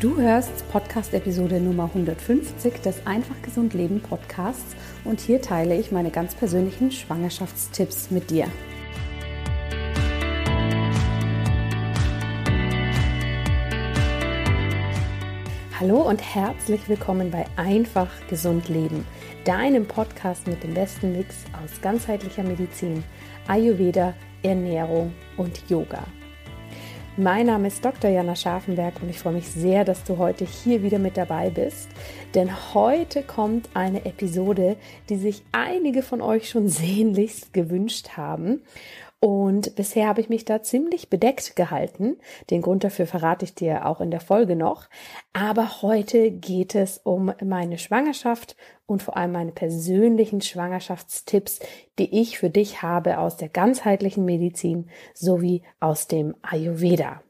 Du hörst Podcast-Episode Nummer 150 des Einfach Gesund Leben Podcasts und hier teile ich meine ganz persönlichen Schwangerschaftstipps mit dir. Hallo und herzlich willkommen bei Einfach Gesund Leben, deinem Podcast mit dem besten Mix aus ganzheitlicher Medizin, Ayurveda, Ernährung und Yoga. Mein Name ist Dr. Jana Scharfenberg und ich freue mich sehr, dass du heute hier wieder mit dabei bist. Denn heute kommt eine Episode, die sich einige von euch schon sehnlichst gewünscht haben. Und bisher habe ich mich da ziemlich bedeckt gehalten. Den Grund dafür verrate ich dir auch in der Folge noch. Aber heute geht es um meine Schwangerschaft und vor allem meine persönlichen Schwangerschaftstipps, die ich für dich habe aus der ganzheitlichen Medizin sowie aus dem Ayurveda.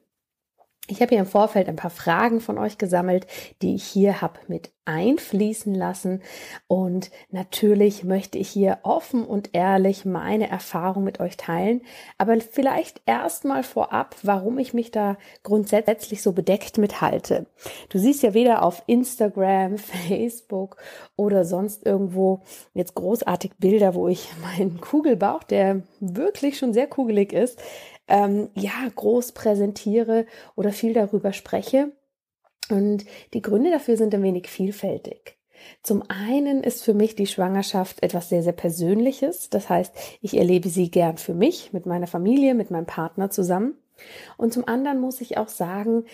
Ich habe hier im Vorfeld ein paar Fragen von euch gesammelt, die ich hier habe mit einfließen lassen. Und natürlich möchte ich hier offen und ehrlich meine Erfahrung mit euch teilen. Aber vielleicht erstmal vorab, warum ich mich da grundsätzlich so bedeckt mithalte. Du siehst ja weder auf Instagram, Facebook oder sonst irgendwo jetzt großartig Bilder, wo ich meinen Kugelbauch, der wirklich schon sehr kugelig ist, ähm, ja, groß präsentiere oder viel darüber spreche. Und die Gründe dafür sind ein wenig vielfältig. Zum einen ist für mich die Schwangerschaft etwas sehr, sehr Persönliches. Das heißt, ich erlebe sie gern für mich, mit meiner Familie, mit meinem Partner zusammen. Und zum anderen muss ich auch sagen,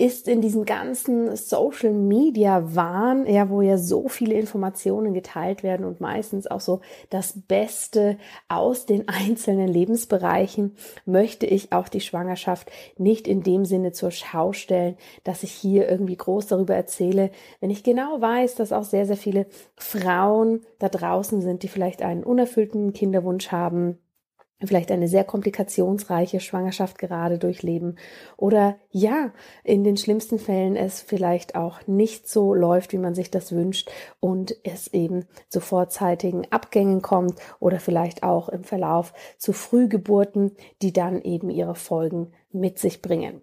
ist in diesem ganzen Social Media Wahn, ja, wo ja so viele Informationen geteilt werden und meistens auch so das Beste aus den einzelnen Lebensbereichen, möchte ich auch die Schwangerschaft nicht in dem Sinne zur Schau stellen, dass ich hier irgendwie groß darüber erzähle, wenn ich genau weiß, dass auch sehr, sehr viele Frauen da draußen sind, die vielleicht einen unerfüllten Kinderwunsch haben, vielleicht eine sehr komplikationsreiche Schwangerschaft gerade durchleben oder ja, in den schlimmsten Fällen es vielleicht auch nicht so läuft, wie man sich das wünscht und es eben zu vorzeitigen Abgängen kommt oder vielleicht auch im Verlauf zu Frühgeburten, die dann eben ihre Folgen mit sich bringen.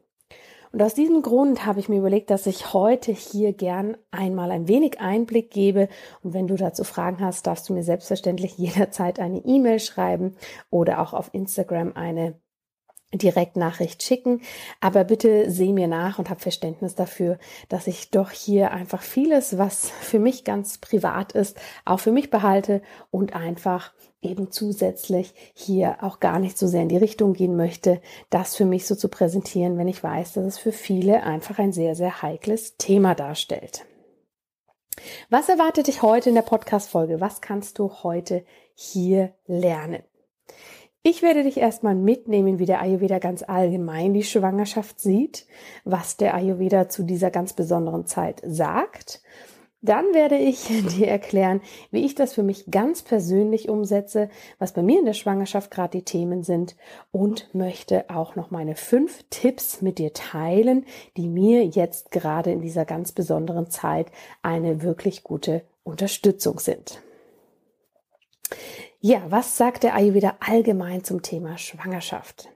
Und aus diesem Grund habe ich mir überlegt, dass ich heute hier gern einmal ein wenig Einblick gebe. Und wenn du dazu Fragen hast, darfst du mir selbstverständlich jederzeit eine E-Mail schreiben oder auch auf Instagram eine Direktnachricht schicken. Aber bitte seh mir nach und hab Verständnis dafür, dass ich doch hier einfach vieles, was für mich ganz privat ist, auch für mich behalte und einfach eben zusätzlich hier auch gar nicht so sehr in die Richtung gehen möchte, das für mich so zu präsentieren, wenn ich weiß, dass es für viele einfach ein sehr, sehr heikles Thema darstellt. Was erwartet dich heute in der Podcast-Folge? Was kannst du heute hier lernen? Ich werde dich erstmal mitnehmen, wie der Ayurveda ganz allgemein die Schwangerschaft sieht, was der Ayurveda zu dieser ganz besonderen Zeit sagt dann werde ich dir erklären, wie ich das für mich ganz persönlich umsetze, was bei mir in der Schwangerschaft gerade die Themen sind und möchte auch noch meine fünf Tipps mit dir teilen, die mir jetzt gerade in dieser ganz besonderen Zeit eine wirklich gute Unterstützung sind. Ja, was sagt der Ayurveda allgemein zum Thema Schwangerschaft?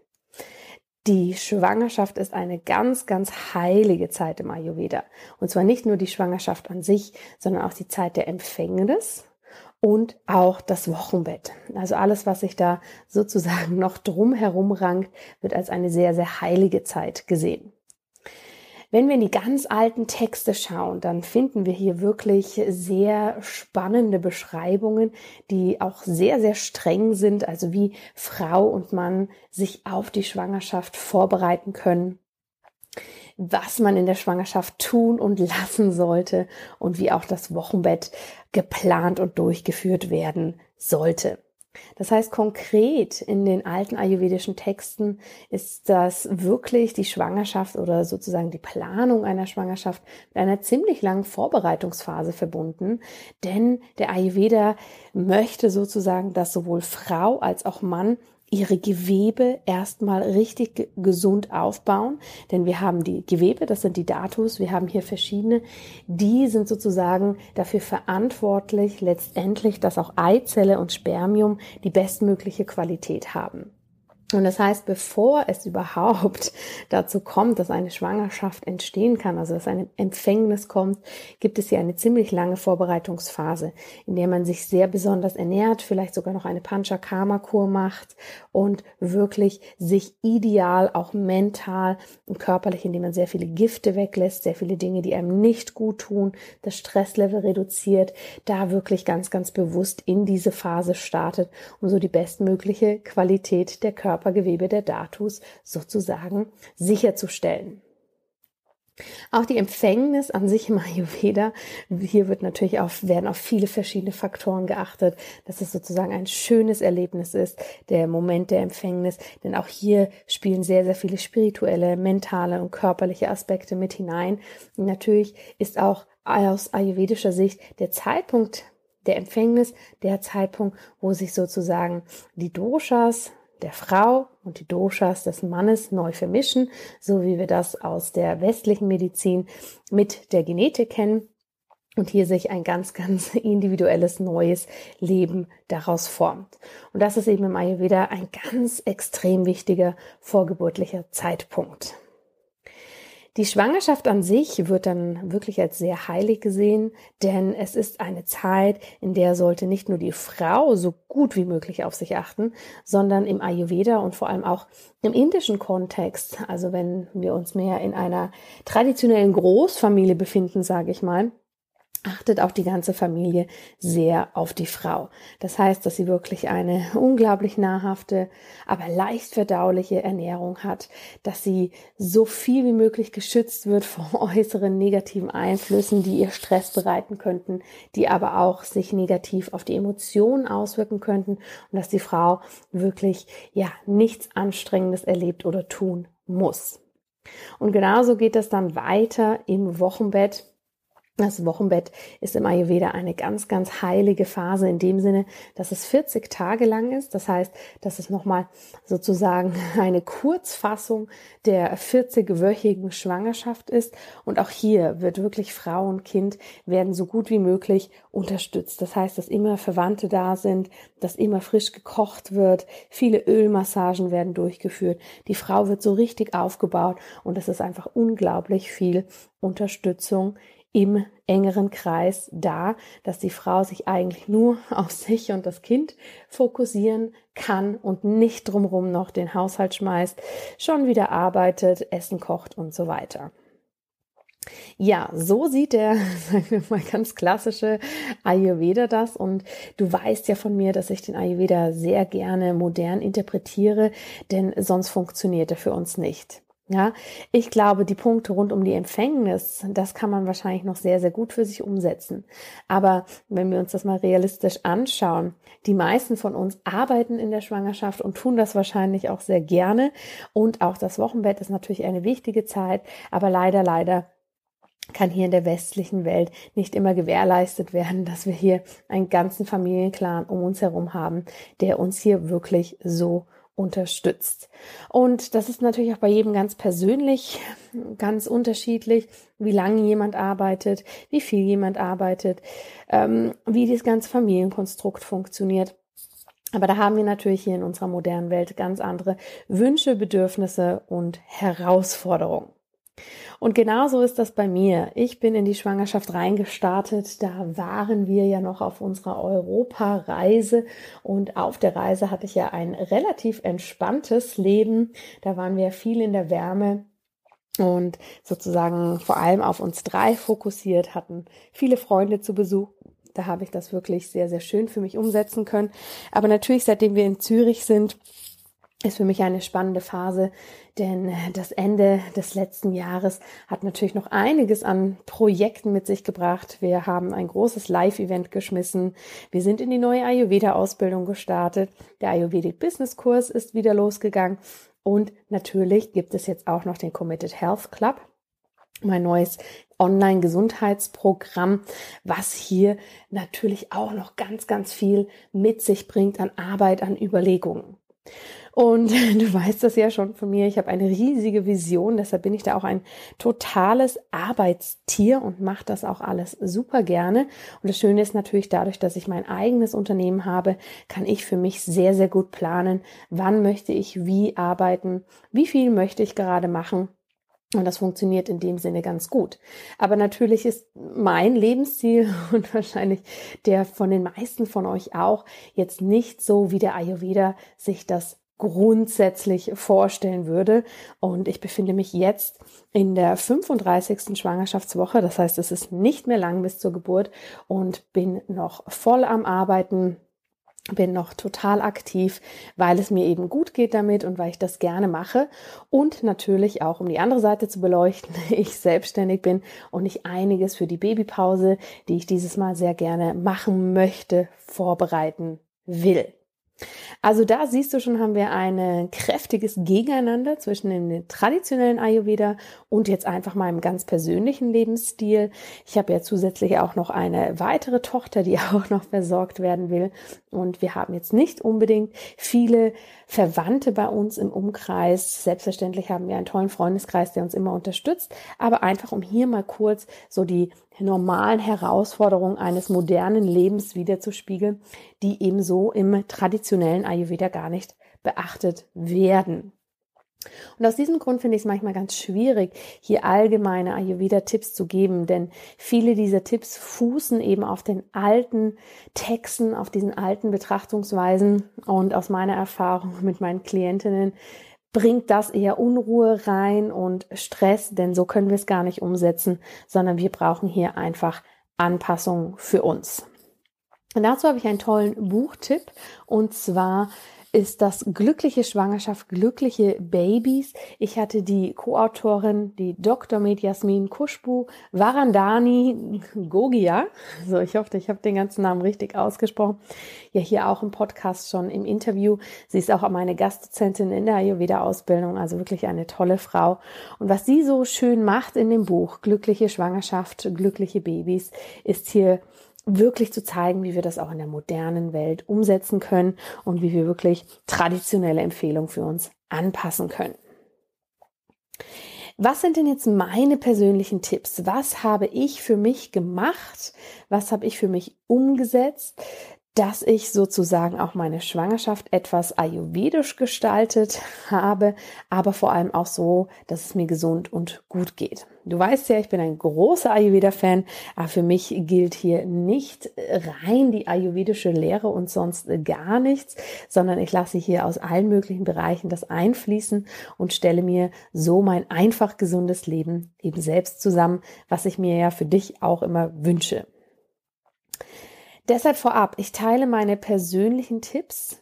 Die Schwangerschaft ist eine ganz, ganz heilige Zeit im Ayurveda. Und zwar nicht nur die Schwangerschaft an sich, sondern auch die Zeit der Empfängnis und auch das Wochenbett. Also alles, was sich da sozusagen noch drumherum rankt, wird als eine sehr, sehr heilige Zeit gesehen. Wenn wir in die ganz alten Texte schauen, dann finden wir hier wirklich sehr spannende Beschreibungen, die auch sehr, sehr streng sind, also wie Frau und Mann sich auf die Schwangerschaft vorbereiten können was man in der Schwangerschaft tun und lassen sollte und wie auch das Wochenbett geplant und durchgeführt werden sollte. Das heißt, konkret in den alten ayurvedischen Texten ist das wirklich die Schwangerschaft oder sozusagen die Planung einer Schwangerschaft mit einer ziemlich langen Vorbereitungsphase verbunden. Denn der Ayurveda möchte sozusagen, dass sowohl Frau als auch Mann ihre Gewebe erstmal richtig gesund aufbauen, denn wir haben die Gewebe, das sind die Datus, wir haben hier verschiedene, die sind sozusagen dafür verantwortlich, letztendlich, dass auch Eizelle und Spermium die bestmögliche Qualität haben. Und das heißt, bevor es überhaupt dazu kommt, dass eine Schwangerschaft entstehen kann, also dass eine Empfängnis kommt, gibt es hier eine ziemlich lange Vorbereitungsphase, in der man sich sehr besonders ernährt, vielleicht sogar noch eine Panchakarma-Kur macht und wirklich sich ideal auch mental und körperlich, indem man sehr viele Gifte weglässt, sehr viele Dinge, die einem nicht gut tun, das Stresslevel reduziert, da wirklich ganz, ganz bewusst in diese Phase startet, um so die bestmögliche Qualität der Körper Körpergewebe der Datus sozusagen sicherzustellen. Auch die Empfängnis an sich im Ayurveda, hier wird natürlich auf, werden auf viele verschiedene Faktoren geachtet, dass es sozusagen ein schönes Erlebnis ist, der Moment der Empfängnis, denn auch hier spielen sehr, sehr viele spirituelle, mentale und körperliche Aspekte mit hinein. Und natürlich ist auch aus ayurvedischer Sicht der Zeitpunkt der Empfängnis der Zeitpunkt, wo sich sozusagen die Doshas, der Frau und die Doshas des Mannes neu vermischen, so wie wir das aus der westlichen Medizin mit der Genetik kennen und hier sich ein ganz, ganz individuelles neues Leben daraus formt. Und das ist eben im Ayurveda ein ganz extrem wichtiger vorgeburtlicher Zeitpunkt. Die Schwangerschaft an sich wird dann wirklich als sehr heilig gesehen, denn es ist eine Zeit, in der sollte nicht nur die Frau so gut wie möglich auf sich achten, sondern im Ayurveda und vor allem auch im indischen Kontext, also wenn wir uns mehr in einer traditionellen Großfamilie befinden, sage ich mal, achtet auch die ganze Familie sehr auf die Frau. Das heißt, dass sie wirklich eine unglaublich nahrhafte, aber leicht verdauliche Ernährung hat, dass sie so viel wie möglich geschützt wird vor äußeren negativen Einflüssen, die ihr Stress bereiten könnten, die aber auch sich negativ auf die Emotionen auswirken könnten und dass die Frau wirklich, ja, nichts Anstrengendes erlebt oder tun muss. Und genauso geht es dann weiter im Wochenbett das Wochenbett ist im Ayurveda eine ganz, ganz heilige Phase in dem Sinne, dass es 40 Tage lang ist. Das heißt, dass es nochmal sozusagen eine Kurzfassung der 40-wöchigen Schwangerschaft ist. Und auch hier wird wirklich Frau und Kind werden so gut wie möglich unterstützt. Das heißt, dass immer Verwandte da sind, dass immer frisch gekocht wird, viele Ölmassagen werden durchgeführt. Die Frau wird so richtig aufgebaut und es ist einfach unglaublich viel Unterstützung im engeren Kreis da, dass die Frau sich eigentlich nur auf sich und das Kind fokussieren kann und nicht drumherum noch den Haushalt schmeißt, schon wieder arbeitet, Essen kocht und so weiter. Ja, so sieht der, sagen wir mal, ganz klassische Ayurveda das. Und du weißt ja von mir, dass ich den Ayurveda sehr gerne modern interpretiere, denn sonst funktioniert er für uns nicht. Ja, ich glaube, die Punkte rund um die Empfängnis, das kann man wahrscheinlich noch sehr, sehr gut für sich umsetzen. Aber wenn wir uns das mal realistisch anschauen, die meisten von uns arbeiten in der Schwangerschaft und tun das wahrscheinlich auch sehr gerne. Und auch das Wochenbett ist natürlich eine wichtige Zeit. Aber leider, leider kann hier in der westlichen Welt nicht immer gewährleistet werden, dass wir hier einen ganzen Familienclan um uns herum haben, der uns hier wirklich so unterstützt. Und das ist natürlich auch bei jedem ganz persönlich, ganz unterschiedlich, wie lange jemand arbeitet, wie viel jemand arbeitet, ähm, wie das ganze Familienkonstrukt funktioniert. Aber da haben wir natürlich hier in unserer modernen Welt ganz andere Wünsche, Bedürfnisse und Herausforderungen. Und genauso ist das bei mir. Ich bin in die Schwangerschaft reingestartet. Da waren wir ja noch auf unserer Europareise und auf der Reise hatte ich ja ein relativ entspanntes Leben. Da waren wir viel in der Wärme und sozusagen vor allem auf uns drei fokussiert, hatten viele Freunde zu Besuch. Da habe ich das wirklich sehr, sehr schön für mich umsetzen können. Aber natürlich, seitdem wir in Zürich sind, ist für mich eine spannende Phase, denn das Ende des letzten Jahres hat natürlich noch einiges an Projekten mit sich gebracht. Wir haben ein großes Live-Event geschmissen. Wir sind in die neue Ayurveda-Ausbildung gestartet. Der Ayurvedic Business Kurs ist wieder losgegangen. Und natürlich gibt es jetzt auch noch den Committed Health Club, mein neues Online-Gesundheitsprogramm, was hier natürlich auch noch ganz, ganz viel mit sich bringt an Arbeit, an Überlegungen. Und du weißt das ja schon von mir, ich habe eine riesige Vision, deshalb bin ich da auch ein totales Arbeitstier und mache das auch alles super gerne. Und das Schöne ist natürlich dadurch, dass ich mein eigenes Unternehmen habe, kann ich für mich sehr, sehr gut planen, wann möchte ich wie arbeiten, wie viel möchte ich gerade machen und das funktioniert in dem Sinne ganz gut. Aber natürlich ist mein Lebensziel und wahrscheinlich der von den meisten von euch auch jetzt nicht so, wie der Ayurveda sich das grundsätzlich vorstellen würde. Und ich befinde mich jetzt in der 35. Schwangerschaftswoche. Das heißt, es ist nicht mehr lang bis zur Geburt und bin noch voll am Arbeiten bin noch total aktiv, weil es mir eben gut geht damit und weil ich das gerne mache und natürlich auch um die andere Seite zu beleuchten, ich selbstständig bin und ich einiges für die Babypause, die ich dieses Mal sehr gerne machen möchte, vorbereiten will. Also da siehst du schon, haben wir ein kräftiges Gegeneinander zwischen dem traditionellen Ayurveda und jetzt einfach meinem ganz persönlichen Lebensstil. Ich habe ja zusätzlich auch noch eine weitere Tochter, die auch noch versorgt werden will. Und wir haben jetzt nicht unbedingt viele Verwandte bei uns im Umkreis. Selbstverständlich haben wir einen tollen Freundeskreis, der uns immer unterstützt. Aber einfach, um hier mal kurz so die normalen Herausforderungen eines modernen Lebens wiederzuspiegeln, die ebenso im traditionellen Ayurveda gar nicht beachtet werden. Und aus diesem Grund finde ich es manchmal ganz schwierig, hier allgemeine Ayurveda-Tipps zu geben, denn viele dieser Tipps fußen eben auf den alten Texten, auf diesen alten Betrachtungsweisen. Und aus meiner Erfahrung mit meinen Klientinnen bringt das eher Unruhe rein und Stress, denn so können wir es gar nicht umsetzen, sondern wir brauchen hier einfach Anpassungen für uns. Und dazu habe ich einen tollen Buchtipp und zwar ist das Glückliche Schwangerschaft, glückliche Babys. Ich hatte die Co-Autorin, die Dr. Med Jasmin Kushbu Varandani Gogia, so ich hoffe, ich habe den ganzen Namen richtig ausgesprochen, ja hier auch im Podcast schon im Interview. Sie ist auch meine Gastdozentin in der Ayurveda-Ausbildung, also wirklich eine tolle Frau. Und was sie so schön macht in dem Buch Glückliche Schwangerschaft, glückliche Babys, ist hier wirklich zu zeigen, wie wir das auch in der modernen Welt umsetzen können und wie wir wirklich traditionelle Empfehlungen für uns anpassen können. Was sind denn jetzt meine persönlichen Tipps? Was habe ich für mich gemacht? Was habe ich für mich umgesetzt, dass ich sozusagen auch meine Schwangerschaft etwas ayurvedisch gestaltet habe, aber vor allem auch so, dass es mir gesund und gut geht. Du weißt ja, ich bin ein großer Ayurveda-Fan, aber für mich gilt hier nicht rein die ayurvedische Lehre und sonst gar nichts, sondern ich lasse hier aus allen möglichen Bereichen das einfließen und stelle mir so mein einfach gesundes Leben eben selbst zusammen, was ich mir ja für dich auch immer wünsche. Deshalb vorab, ich teile meine persönlichen Tipps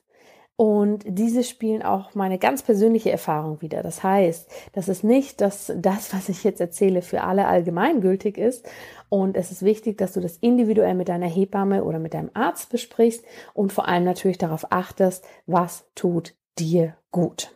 und diese spielen auch meine ganz persönliche Erfahrung wieder. Das heißt, das ist nicht, dass das, was ich jetzt erzähle, für alle allgemeingültig ist. Und es ist wichtig, dass du das individuell mit deiner Hebamme oder mit deinem Arzt besprichst und vor allem natürlich darauf achtest, was tut dir gut.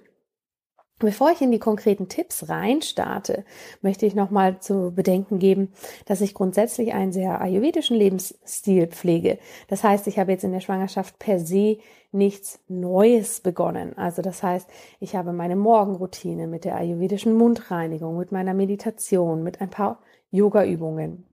Bevor ich in die konkreten Tipps reinstarte, möchte ich nochmal zu bedenken geben, dass ich grundsätzlich einen sehr ayurvedischen Lebensstil pflege. Das heißt, ich habe jetzt in der Schwangerschaft per se nichts Neues begonnen. Also das heißt, ich habe meine Morgenroutine mit der ayurvedischen Mundreinigung, mit meiner Meditation, mit ein paar Yoga-Übungen.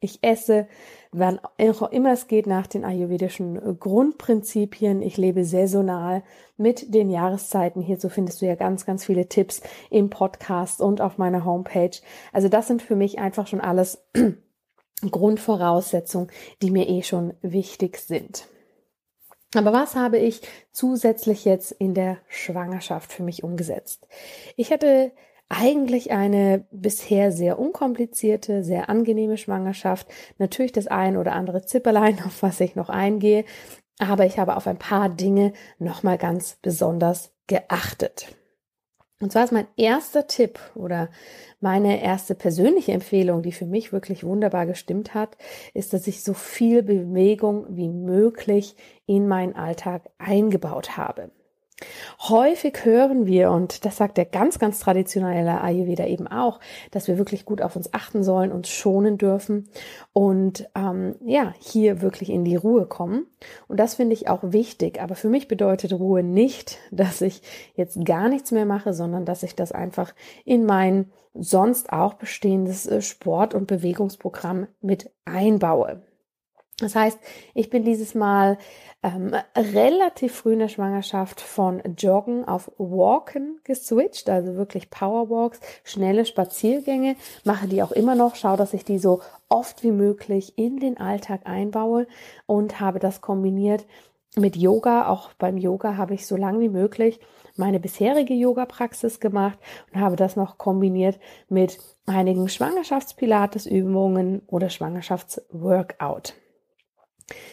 Ich esse, wann auch immer es geht, nach den ayurvedischen Grundprinzipien. Ich lebe saisonal mit den Jahreszeiten. Hierzu findest du ja ganz, ganz viele Tipps im Podcast und auf meiner Homepage. Also das sind für mich einfach schon alles Grundvoraussetzungen, die mir eh schon wichtig sind. Aber was habe ich zusätzlich jetzt in der Schwangerschaft für mich umgesetzt? Ich hatte eigentlich eine bisher sehr unkomplizierte, sehr angenehme Schwangerschaft. Natürlich das ein oder andere Zipperlein, auf was ich noch eingehe. Aber ich habe auf ein paar Dinge nochmal ganz besonders geachtet. Und zwar ist mein erster Tipp oder meine erste persönliche Empfehlung, die für mich wirklich wunderbar gestimmt hat, ist, dass ich so viel Bewegung wie möglich in meinen Alltag eingebaut habe. Häufig hören wir, und das sagt der ganz, ganz traditionelle Ayurveda eben auch, dass wir wirklich gut auf uns achten sollen, uns schonen dürfen und ähm, ja, hier wirklich in die Ruhe kommen. Und das finde ich auch wichtig. Aber für mich bedeutet Ruhe nicht, dass ich jetzt gar nichts mehr mache, sondern dass ich das einfach in mein sonst auch bestehendes äh, Sport- und Bewegungsprogramm mit einbaue. Das heißt, ich bin dieses Mal ähm, relativ früh in der Schwangerschaft von Joggen auf Walken geswitcht, also wirklich Powerwalks, schnelle Spaziergänge, mache die auch immer noch, schaue, dass ich die so oft wie möglich in den Alltag einbaue und habe das kombiniert mit Yoga. Auch beim Yoga habe ich so lange wie möglich meine bisherige Yoga-Praxis gemacht und habe das noch kombiniert mit einigen Schwangerschaftspilates-Übungen oder Schwangerschaftsworkout.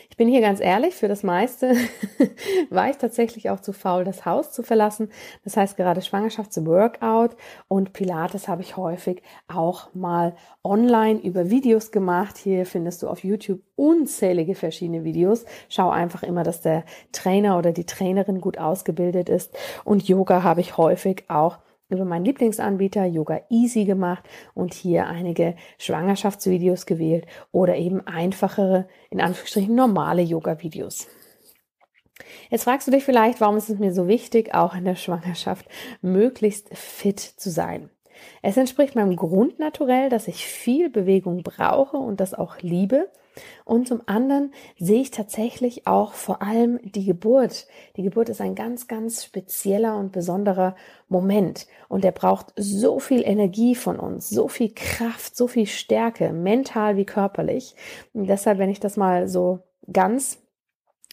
Ich bin hier ganz ehrlich, für das meiste war ich tatsächlich auch zu faul, das Haus zu verlassen. Das heißt, gerade Schwangerschaftsworkout und Pilates habe ich häufig auch mal online über Videos gemacht. Hier findest du auf YouTube unzählige verschiedene Videos. Schau einfach immer, dass der Trainer oder die Trainerin gut ausgebildet ist. Und Yoga habe ich häufig auch über meinen Lieblingsanbieter Yoga Easy gemacht und hier einige Schwangerschaftsvideos gewählt oder eben einfachere, in Anführungsstrichen normale Yoga-Videos. Jetzt fragst du dich vielleicht, warum ist es mir so wichtig, auch in der Schwangerschaft möglichst fit zu sein? Es entspricht meinem Grundnaturell, dass ich viel Bewegung brauche und das auch liebe. Und zum anderen sehe ich tatsächlich auch vor allem die Geburt. Die Geburt ist ein ganz, ganz spezieller und besonderer Moment. Und der braucht so viel Energie von uns, so viel Kraft, so viel Stärke, mental wie körperlich. Und deshalb, wenn ich das mal so ganz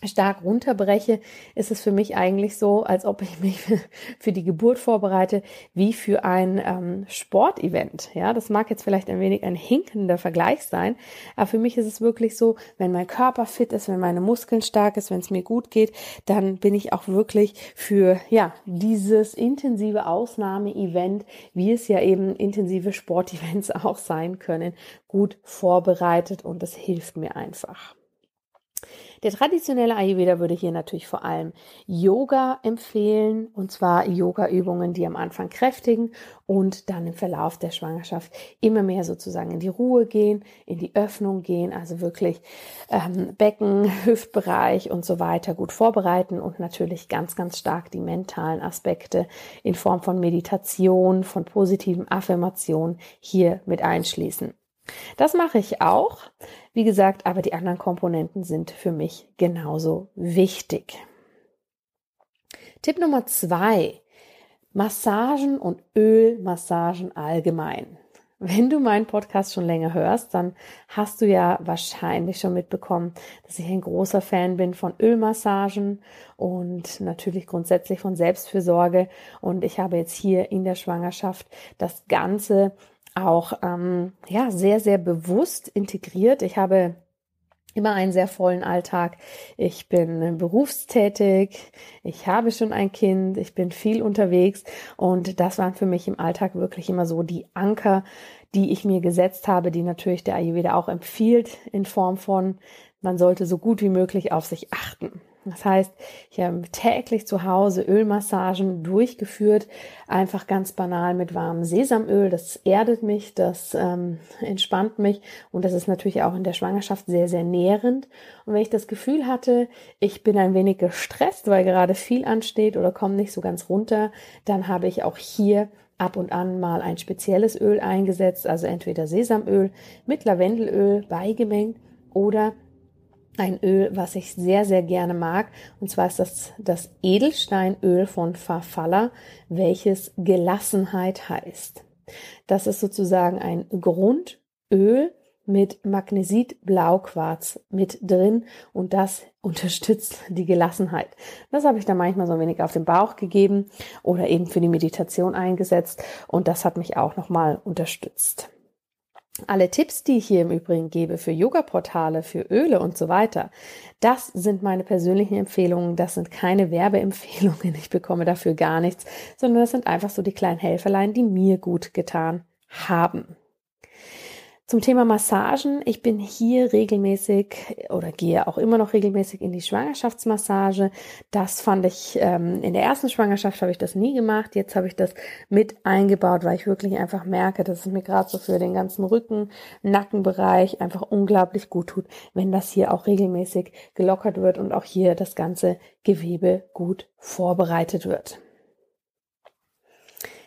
stark runterbreche, ist es für mich eigentlich so, als ob ich mich für die Geburt vorbereite, wie für ein ähm, Sportevent. Ja, das mag jetzt vielleicht ein wenig ein hinkender Vergleich sein, aber für mich ist es wirklich so, wenn mein Körper fit ist, wenn meine Muskeln stark ist, wenn es mir gut geht, dann bin ich auch wirklich für ja dieses intensive Ausnahmeevent, wie es ja eben intensive Sportevents auch sein können, gut vorbereitet und das hilft mir einfach. Der traditionelle Ayurveda würde hier natürlich vor allem Yoga empfehlen, und zwar Yoga-Übungen, die am Anfang kräftigen und dann im Verlauf der Schwangerschaft immer mehr sozusagen in die Ruhe gehen, in die Öffnung gehen, also wirklich ähm, Becken, Hüftbereich und so weiter gut vorbereiten und natürlich ganz, ganz stark die mentalen Aspekte in Form von Meditation, von positiven Affirmationen hier mit einschließen. Das mache ich auch. Wie gesagt, aber die anderen Komponenten sind für mich genauso wichtig. Tipp Nummer zwei. Massagen und Ölmassagen allgemein. Wenn du meinen Podcast schon länger hörst, dann hast du ja wahrscheinlich schon mitbekommen, dass ich ein großer Fan bin von Ölmassagen und natürlich grundsätzlich von Selbstfürsorge. Und ich habe jetzt hier in der Schwangerschaft das Ganze auch ähm, ja sehr sehr bewusst integriert. Ich habe immer einen sehr vollen Alltag. Ich bin berufstätig, ich habe schon ein Kind, ich bin viel unterwegs und das waren für mich im Alltag wirklich immer so die Anker, die ich mir gesetzt habe, die natürlich der Ayurveda auch empfiehlt in Form von man sollte so gut wie möglich auf sich achten. Das heißt, ich habe täglich zu Hause Ölmassagen durchgeführt, einfach ganz banal mit warmem Sesamöl. Das erdet mich, das ähm, entspannt mich und das ist natürlich auch in der Schwangerschaft sehr, sehr nährend. Und wenn ich das Gefühl hatte, ich bin ein wenig gestresst, weil gerade viel ansteht oder komme nicht so ganz runter, dann habe ich auch hier ab und an mal ein spezielles Öl eingesetzt, also entweder Sesamöl mit Lavendelöl beigemengt oder ein Öl, was ich sehr, sehr gerne mag. Und zwar ist das das Edelsteinöl von Farfalla, welches Gelassenheit heißt. Das ist sozusagen ein Grundöl mit Magnesit-Blauquarz mit drin und das unterstützt die Gelassenheit. Das habe ich dann manchmal so ein wenig auf den Bauch gegeben oder eben für die Meditation eingesetzt und das hat mich auch nochmal unterstützt. Alle Tipps, die ich hier im Übrigen gebe für Yoga-Portale, für Öle und so weiter, das sind meine persönlichen Empfehlungen. Das sind keine Werbeempfehlungen. Ich bekomme dafür gar nichts, sondern das sind einfach so die kleinen Helferlein, die mir gut getan haben. Zum Thema Massagen. Ich bin hier regelmäßig oder gehe auch immer noch regelmäßig in die Schwangerschaftsmassage. Das fand ich ähm, in der ersten Schwangerschaft habe ich das nie gemacht. Jetzt habe ich das mit eingebaut, weil ich wirklich einfach merke, dass es mir gerade so für den ganzen Rücken, Nackenbereich einfach unglaublich gut tut, wenn das hier auch regelmäßig gelockert wird und auch hier das ganze Gewebe gut vorbereitet wird.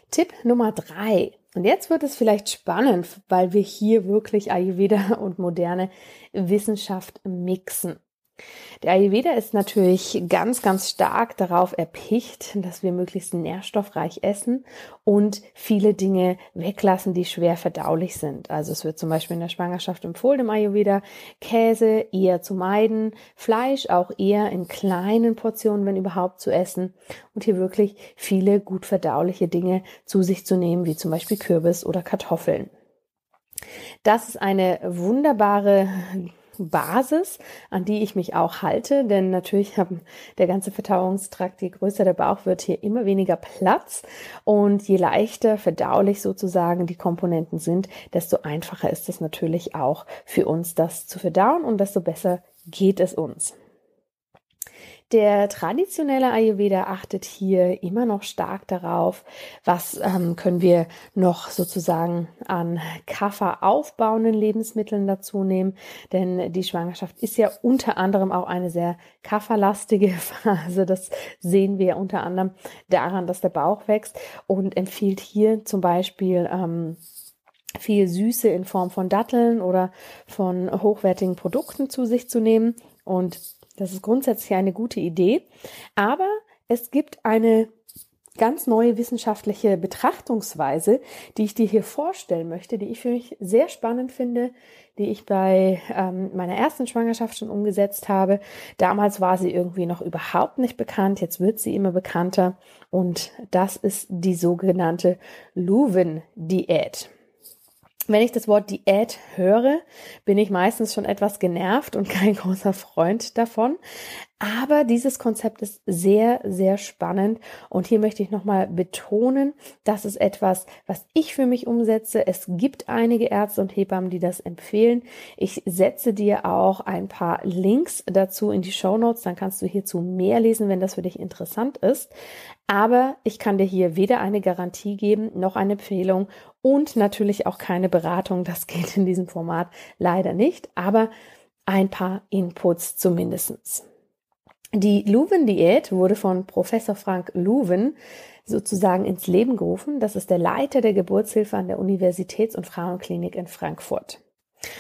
Tipp Nummer drei. Und jetzt wird es vielleicht spannend, weil wir hier wirklich Ayurveda und moderne Wissenschaft mixen. Der Ayurveda ist natürlich ganz, ganz stark darauf erpicht, dass wir möglichst nährstoffreich essen und viele Dinge weglassen, die schwer verdaulich sind. Also es wird zum Beispiel in der Schwangerschaft empfohlen im Ayurveda, Käse eher zu meiden, Fleisch auch eher in kleinen Portionen, wenn überhaupt, zu essen und hier wirklich viele gut verdauliche Dinge zu sich zu nehmen, wie zum Beispiel Kürbis oder Kartoffeln. Das ist eine wunderbare Basis, an die ich mich auch halte, denn natürlich haben der ganze Verdauungstrakt, je größer der Bauch wird, hier immer weniger Platz und je leichter verdaulich sozusagen die Komponenten sind, desto einfacher ist es natürlich auch für uns, das zu verdauen und desto besser geht es uns. Der traditionelle Ayurveda achtet hier immer noch stark darauf, was ähm, können wir noch sozusagen an Kaffer aufbauenden Lebensmitteln dazu nehmen, denn die Schwangerschaft ist ja unter anderem auch eine sehr kafferlastige Phase. Das sehen wir unter anderem daran, dass der Bauch wächst und empfiehlt hier zum Beispiel ähm, viel Süße in Form von Datteln oder von hochwertigen Produkten zu sich zu nehmen. Und das ist grundsätzlich eine gute Idee, aber es gibt eine ganz neue wissenschaftliche Betrachtungsweise, die ich dir hier vorstellen möchte, die ich für mich sehr spannend finde, die ich bei ähm, meiner ersten Schwangerschaft schon umgesetzt habe. Damals war sie irgendwie noch überhaupt nicht bekannt, jetzt wird sie immer bekannter und das ist die sogenannte Luven-Diät. Wenn ich das Wort Diät höre, bin ich meistens schon etwas genervt und kein großer Freund davon. Aber dieses Konzept ist sehr, sehr spannend. Und hier möchte ich nochmal betonen, das ist etwas, was ich für mich umsetze. Es gibt einige Ärzte und Hebammen, die das empfehlen. Ich setze dir auch ein paar Links dazu in die Show Notes. Dann kannst du hierzu mehr lesen, wenn das für dich interessant ist. Aber ich kann dir hier weder eine Garantie geben, noch eine Empfehlung und natürlich auch keine Beratung. Das geht in diesem Format leider nicht. Aber ein paar Inputs zumindestens. Die Luven-Diät wurde von Professor Frank Luven sozusagen ins Leben gerufen. Das ist der Leiter der Geburtshilfe an der Universitäts- und Frauenklinik in Frankfurt.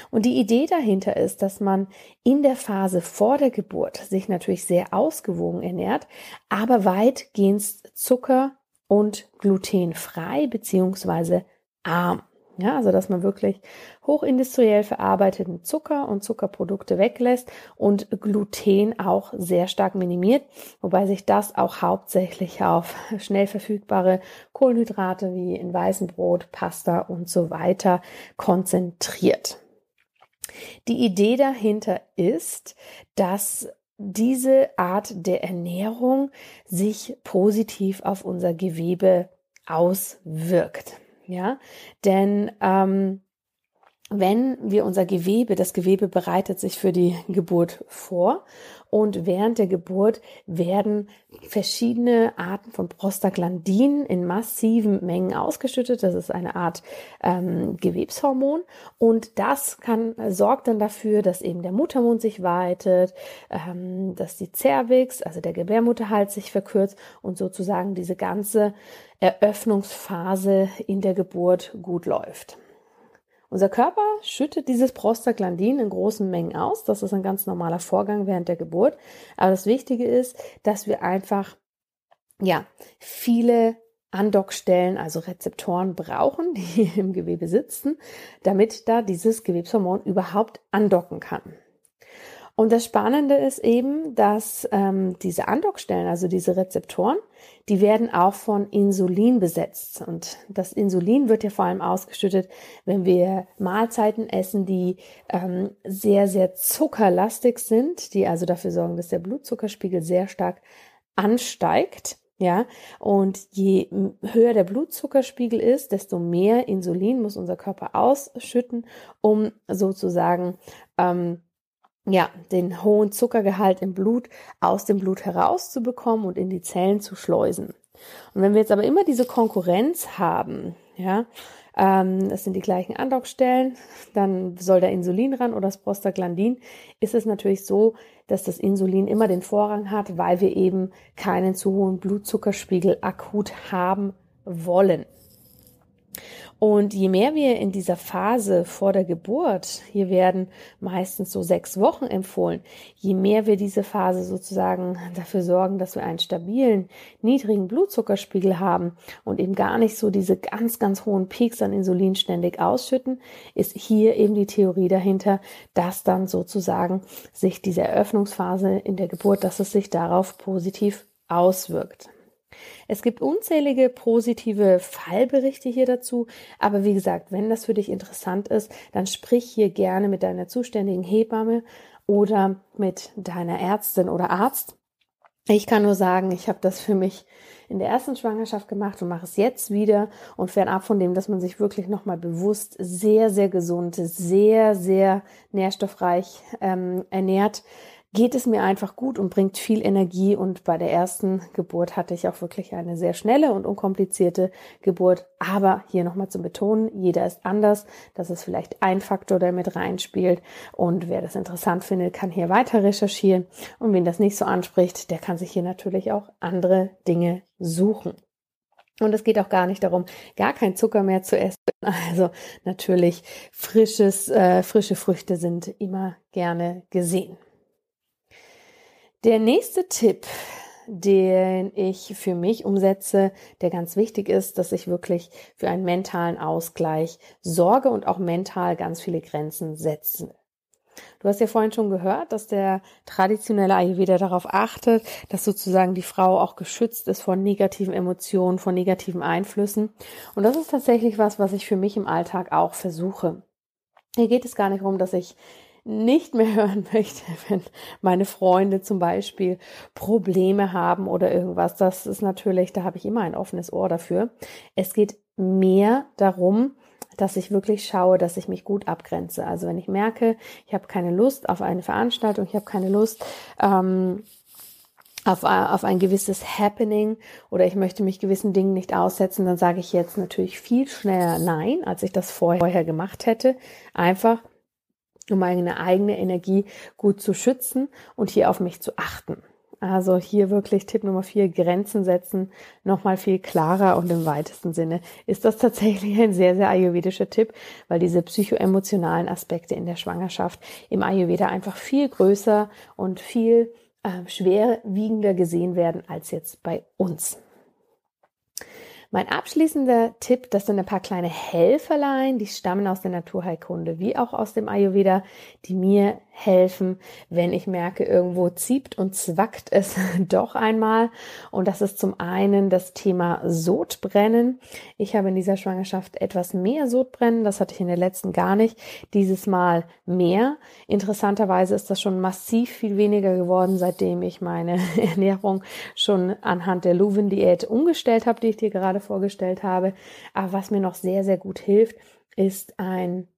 Und die Idee dahinter ist, dass man in der Phase vor der Geburt sich natürlich sehr ausgewogen ernährt, aber weitgehend Zucker und glutenfrei beziehungsweise arm. Ja, also dass man wirklich hochindustriell verarbeiteten Zucker und Zuckerprodukte weglässt und Gluten auch sehr stark minimiert, wobei sich das auch hauptsächlich auf schnell verfügbare Kohlenhydrate wie in weißem Brot, Pasta und so weiter konzentriert. Die Idee dahinter ist, dass diese Art der Ernährung sich positiv auf unser Gewebe auswirkt. Ja, denn ähm, wenn wir unser Gewebe, das Gewebe bereitet sich für die Geburt vor und während der Geburt werden verschiedene Arten von Prostaglandin in massiven Mengen ausgeschüttet. Das ist eine Art ähm, Gewebshormon und das kann sorgt dann dafür, dass eben der Muttermund sich weitet, ähm, dass die Cervix, also der Gebärmutterhals, sich verkürzt und sozusagen diese ganze Eröffnungsphase in der Geburt gut läuft. Unser Körper schüttet dieses Prostaglandin in großen Mengen aus. Das ist ein ganz normaler Vorgang während der Geburt. Aber das Wichtige ist, dass wir einfach, ja, viele Andockstellen, also Rezeptoren brauchen, die im Gewebe sitzen, damit da dieses Gewebshormon überhaupt andocken kann. Und das Spannende ist eben, dass ähm, diese Andockstellen, also diese Rezeptoren, die werden auch von Insulin besetzt. Und das Insulin wird ja vor allem ausgeschüttet, wenn wir Mahlzeiten essen, die ähm, sehr, sehr zuckerlastig sind, die also dafür sorgen, dass der Blutzuckerspiegel sehr stark ansteigt. Ja, und je höher der Blutzuckerspiegel ist, desto mehr Insulin muss unser Körper ausschütten, um sozusagen ähm, ja, den hohen Zuckergehalt im Blut aus dem Blut herauszubekommen und in die Zellen zu schleusen. Und wenn wir jetzt aber immer diese Konkurrenz haben, ja, ähm, das sind die gleichen Andockstellen, dann soll der Insulin ran oder das Prostaglandin, ist es natürlich so, dass das Insulin immer den Vorrang hat, weil wir eben keinen zu hohen Blutzuckerspiegel akut haben wollen. Und je mehr wir in dieser Phase vor der Geburt, hier werden meistens so sechs Wochen empfohlen, je mehr wir diese Phase sozusagen dafür sorgen, dass wir einen stabilen, niedrigen Blutzuckerspiegel haben und eben gar nicht so diese ganz, ganz hohen Peaks an Insulin ständig ausschütten, ist hier eben die Theorie dahinter, dass dann sozusagen sich diese Eröffnungsphase in der Geburt, dass es sich darauf positiv auswirkt. Es gibt unzählige positive Fallberichte hier dazu, aber wie gesagt, wenn das für dich interessant ist, dann sprich hier gerne mit deiner zuständigen Hebamme oder mit deiner Ärztin oder Arzt. Ich kann nur sagen, ich habe das für mich in der ersten Schwangerschaft gemacht und mache es jetzt wieder und fernab von dem, dass man sich wirklich nochmal bewusst sehr, sehr gesund, sehr, sehr nährstoffreich ähm, ernährt, geht es mir einfach gut und bringt viel Energie. Und bei der ersten Geburt hatte ich auch wirklich eine sehr schnelle und unkomplizierte Geburt. Aber hier nochmal zu betonen, jeder ist anders. Das ist vielleicht ein Faktor, der mit reinspielt. Und wer das interessant findet, kann hier weiter recherchieren. Und wen das nicht so anspricht, der kann sich hier natürlich auch andere Dinge suchen. Und es geht auch gar nicht darum, gar kein Zucker mehr zu essen. Also natürlich frisches, äh, frische Früchte sind immer gerne gesehen. Der nächste Tipp, den ich für mich umsetze, der ganz wichtig ist, dass ich wirklich für einen mentalen Ausgleich sorge und auch mental ganz viele Grenzen setze. Du hast ja vorhin schon gehört, dass der traditionelle Ayurveda darauf achtet, dass sozusagen die Frau auch geschützt ist von negativen Emotionen, von negativen Einflüssen. Und das ist tatsächlich was, was ich für mich im Alltag auch versuche. Hier geht es gar nicht darum, dass ich nicht mehr hören möchte, wenn meine Freunde zum Beispiel Probleme haben oder irgendwas. Das ist natürlich, da habe ich immer ein offenes Ohr dafür. Es geht mehr darum, dass ich wirklich schaue, dass ich mich gut abgrenze. Also wenn ich merke, ich habe keine Lust auf eine Veranstaltung, ich habe keine Lust ähm, auf, auf ein gewisses Happening oder ich möchte mich gewissen Dingen nicht aussetzen, dann sage ich jetzt natürlich viel schneller Nein, als ich das vorher gemacht hätte. Einfach um meine eigene Energie gut zu schützen und hier auf mich zu achten. Also hier wirklich Tipp Nummer vier, Grenzen setzen, nochmal viel klarer und im weitesten Sinne ist das tatsächlich ein sehr, sehr ayurvedischer Tipp, weil diese psychoemotionalen Aspekte in der Schwangerschaft im Ayurveda einfach viel größer und viel äh, schwerwiegender gesehen werden als jetzt bei uns. Mein abschließender Tipp, das sind ein paar kleine Helferlein, die stammen aus der Naturheilkunde wie auch aus dem Ayurveda, die mir helfen, wenn ich merke, irgendwo zieht und zwackt es doch einmal. Und das ist zum einen das Thema Sodbrennen. Ich habe in dieser Schwangerschaft etwas mehr Sodbrennen, das hatte ich in der letzten gar nicht, dieses Mal mehr. Interessanterweise ist das schon massiv viel weniger geworden, seitdem ich meine Ernährung schon anhand der Luven-Diät umgestellt habe, die ich dir gerade vorgestellt habe. Aber was mir noch sehr, sehr gut hilft, ist ein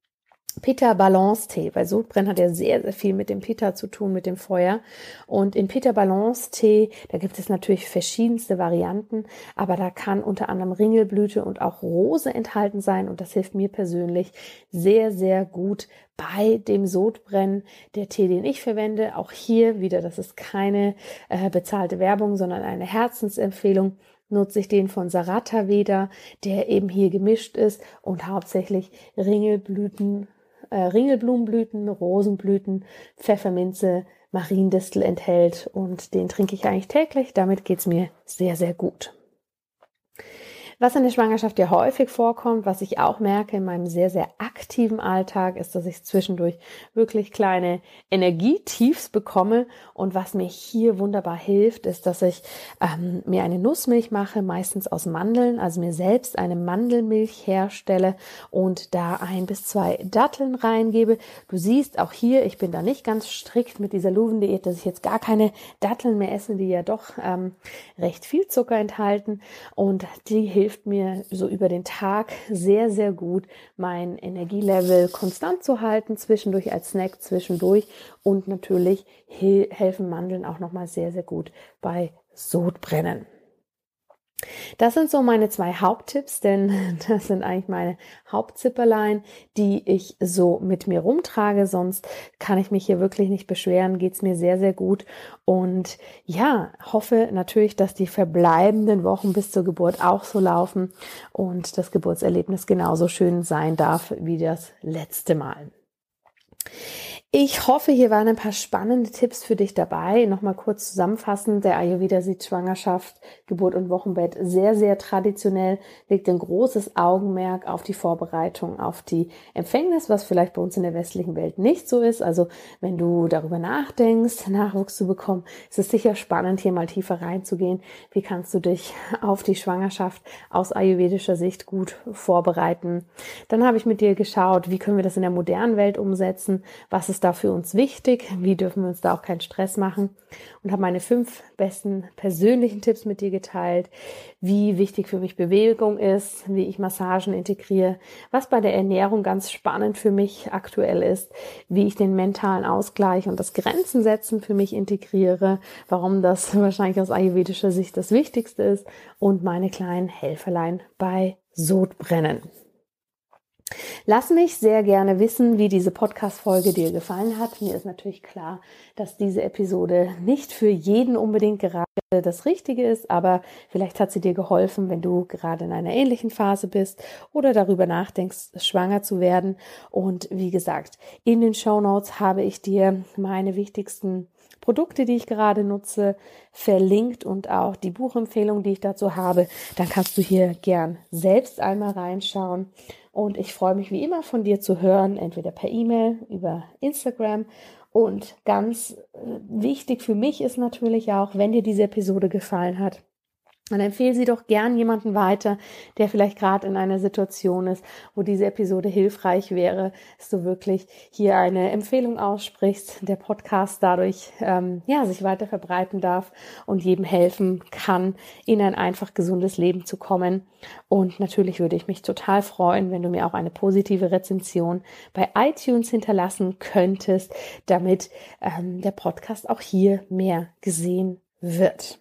Pitta Balance Tee, weil Sodbrennen hat ja sehr, sehr viel mit dem Pitta zu tun, mit dem Feuer. Und in Pitta Balance Tee, da gibt es natürlich verschiedenste Varianten, aber da kann unter anderem Ringelblüte und auch Rose enthalten sein und das hilft mir persönlich sehr, sehr gut bei dem Sodbrennen. Der Tee, den ich verwende, auch hier wieder, das ist keine äh, bezahlte Werbung, sondern eine Herzensempfehlung nutze ich den von Sarata Veda, der eben hier gemischt ist und hauptsächlich Ringelblüten äh, Ringelblumenblüten, Rosenblüten, Pfefferminze, Mariendistel enthält und den trinke ich eigentlich täglich. Damit geht's mir sehr, sehr gut. Was in der Schwangerschaft ja häufig vorkommt, was ich auch merke in meinem sehr, sehr aktiven Alltag, ist, dass ich zwischendurch wirklich kleine Energietiefs bekomme. Und was mir hier wunderbar hilft, ist, dass ich ähm, mir eine Nussmilch mache, meistens aus Mandeln, also mir selbst eine Mandelmilch herstelle und da ein bis zwei Datteln reingebe. Du siehst auch hier, ich bin da nicht ganz strikt mit dieser Luven-Diät, dass ich jetzt gar keine Datteln mehr esse, die ja doch ähm, recht viel Zucker enthalten. Und die hilft hilft mir so über den Tag sehr, sehr gut, mein Energielevel konstant zu halten, zwischendurch als Snack zwischendurch und natürlich helfen Mandeln auch nochmal sehr, sehr gut bei Sodbrennen. Das sind so meine zwei Haupttipps, denn das sind eigentlich meine Hauptzipperlein, die ich so mit mir rumtrage. Sonst kann ich mich hier wirklich nicht beschweren, geht's mir sehr, sehr gut. Und ja, hoffe natürlich, dass die verbleibenden Wochen bis zur Geburt auch so laufen und das Geburtserlebnis genauso schön sein darf wie das letzte Mal. Ich hoffe, hier waren ein paar spannende Tipps für dich dabei. Nochmal kurz zusammenfassend. Der Ayurveda sieht Schwangerschaft, Geburt und Wochenbett sehr, sehr traditionell, legt ein großes Augenmerk auf die Vorbereitung, auf die Empfängnis, was vielleicht bei uns in der westlichen Welt nicht so ist. Also wenn du darüber nachdenkst, Nachwuchs zu bekommen, ist es sicher spannend, hier mal tiefer reinzugehen. Wie kannst du dich auf die Schwangerschaft aus ayurvedischer Sicht gut vorbereiten? Dann habe ich mit dir geschaut, wie können wir das in der modernen Welt umsetzen? Was ist da für uns wichtig? Wie dürfen wir uns da auch keinen Stress machen? Und habe meine fünf besten persönlichen Tipps mit dir geteilt, wie wichtig für mich Bewegung ist, wie ich Massagen integriere, was bei der Ernährung ganz spannend für mich aktuell ist, wie ich den mentalen Ausgleich und das Grenzen setzen für mich integriere, warum das wahrscheinlich aus ayurvedischer Sicht das Wichtigste ist und meine kleinen Helferlein bei Sodbrennen. Lass mich sehr gerne wissen, wie diese Podcast-Folge dir gefallen hat. Mir ist natürlich klar, dass diese Episode nicht für jeden unbedingt gerade das Richtige ist, aber vielleicht hat sie dir geholfen, wenn du gerade in einer ähnlichen Phase bist oder darüber nachdenkst, schwanger zu werden. Und wie gesagt, in den Show Notes habe ich dir meine wichtigsten Produkte, die ich gerade nutze, verlinkt und auch die Buchempfehlung, die ich dazu habe. Dann kannst du hier gern selbst einmal reinschauen. Und ich freue mich wie immer von dir zu hören, entweder per E-Mail, über Instagram. Und ganz äh, wichtig für mich ist natürlich auch, wenn dir diese Episode gefallen hat, dann empfehle sie doch gern jemanden weiter, der vielleicht gerade in einer Situation ist, wo diese Episode hilfreich wäre, dass du wirklich hier eine Empfehlung aussprichst, der Podcast dadurch ähm, ja sich weiter verbreiten darf und jedem helfen kann, in ein einfach gesundes Leben zu kommen. Und natürlich würde ich mich total freuen, wenn du mir auch eine positive Rezension bei iTunes hinterlassen könntest, damit ähm, der Podcast auch hier mehr gesehen wird.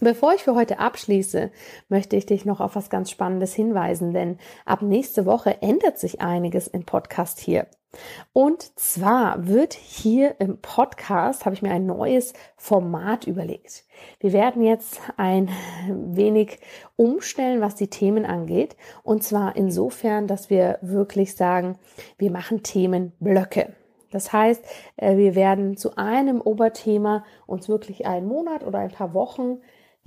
Bevor ich für heute abschließe, möchte ich dich noch auf was ganz Spannendes hinweisen, denn ab nächste Woche ändert sich einiges im Podcast hier. Und zwar wird hier im Podcast, habe ich mir ein neues Format überlegt. Wir werden jetzt ein wenig umstellen, was die Themen angeht. Und zwar insofern, dass wir wirklich sagen, wir machen Themenblöcke. Das heißt, äh, wir werden zu einem Oberthema uns wirklich einen Monat oder ein paar Wochen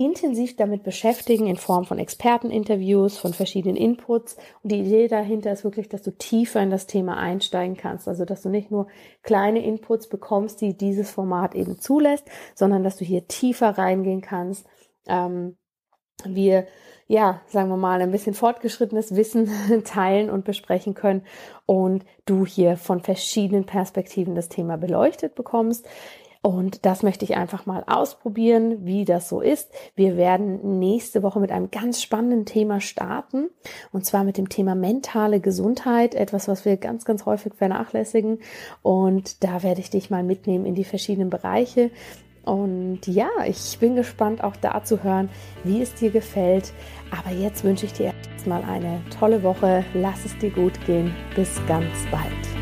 intensiv damit beschäftigen in Form von Experteninterviews, von verschiedenen Inputs. Und die Idee dahinter ist wirklich, dass du tiefer in das Thema einsteigen kannst. Also, dass du nicht nur kleine Inputs bekommst, die dieses Format eben zulässt, sondern dass du hier tiefer reingehen kannst. Ähm, wir ja, sagen wir mal, ein bisschen fortgeschrittenes Wissen teilen und besprechen können und du hier von verschiedenen Perspektiven das Thema beleuchtet bekommst. Und das möchte ich einfach mal ausprobieren, wie das so ist. Wir werden nächste Woche mit einem ganz spannenden Thema starten. Und zwar mit dem Thema mentale Gesundheit. Etwas, was wir ganz, ganz häufig vernachlässigen. Und da werde ich dich mal mitnehmen in die verschiedenen Bereiche. Und ja, ich bin gespannt auch da zu hören, wie es dir gefällt. Aber jetzt wünsche ich dir erstmal eine tolle Woche. Lass es dir gut gehen. Bis ganz bald.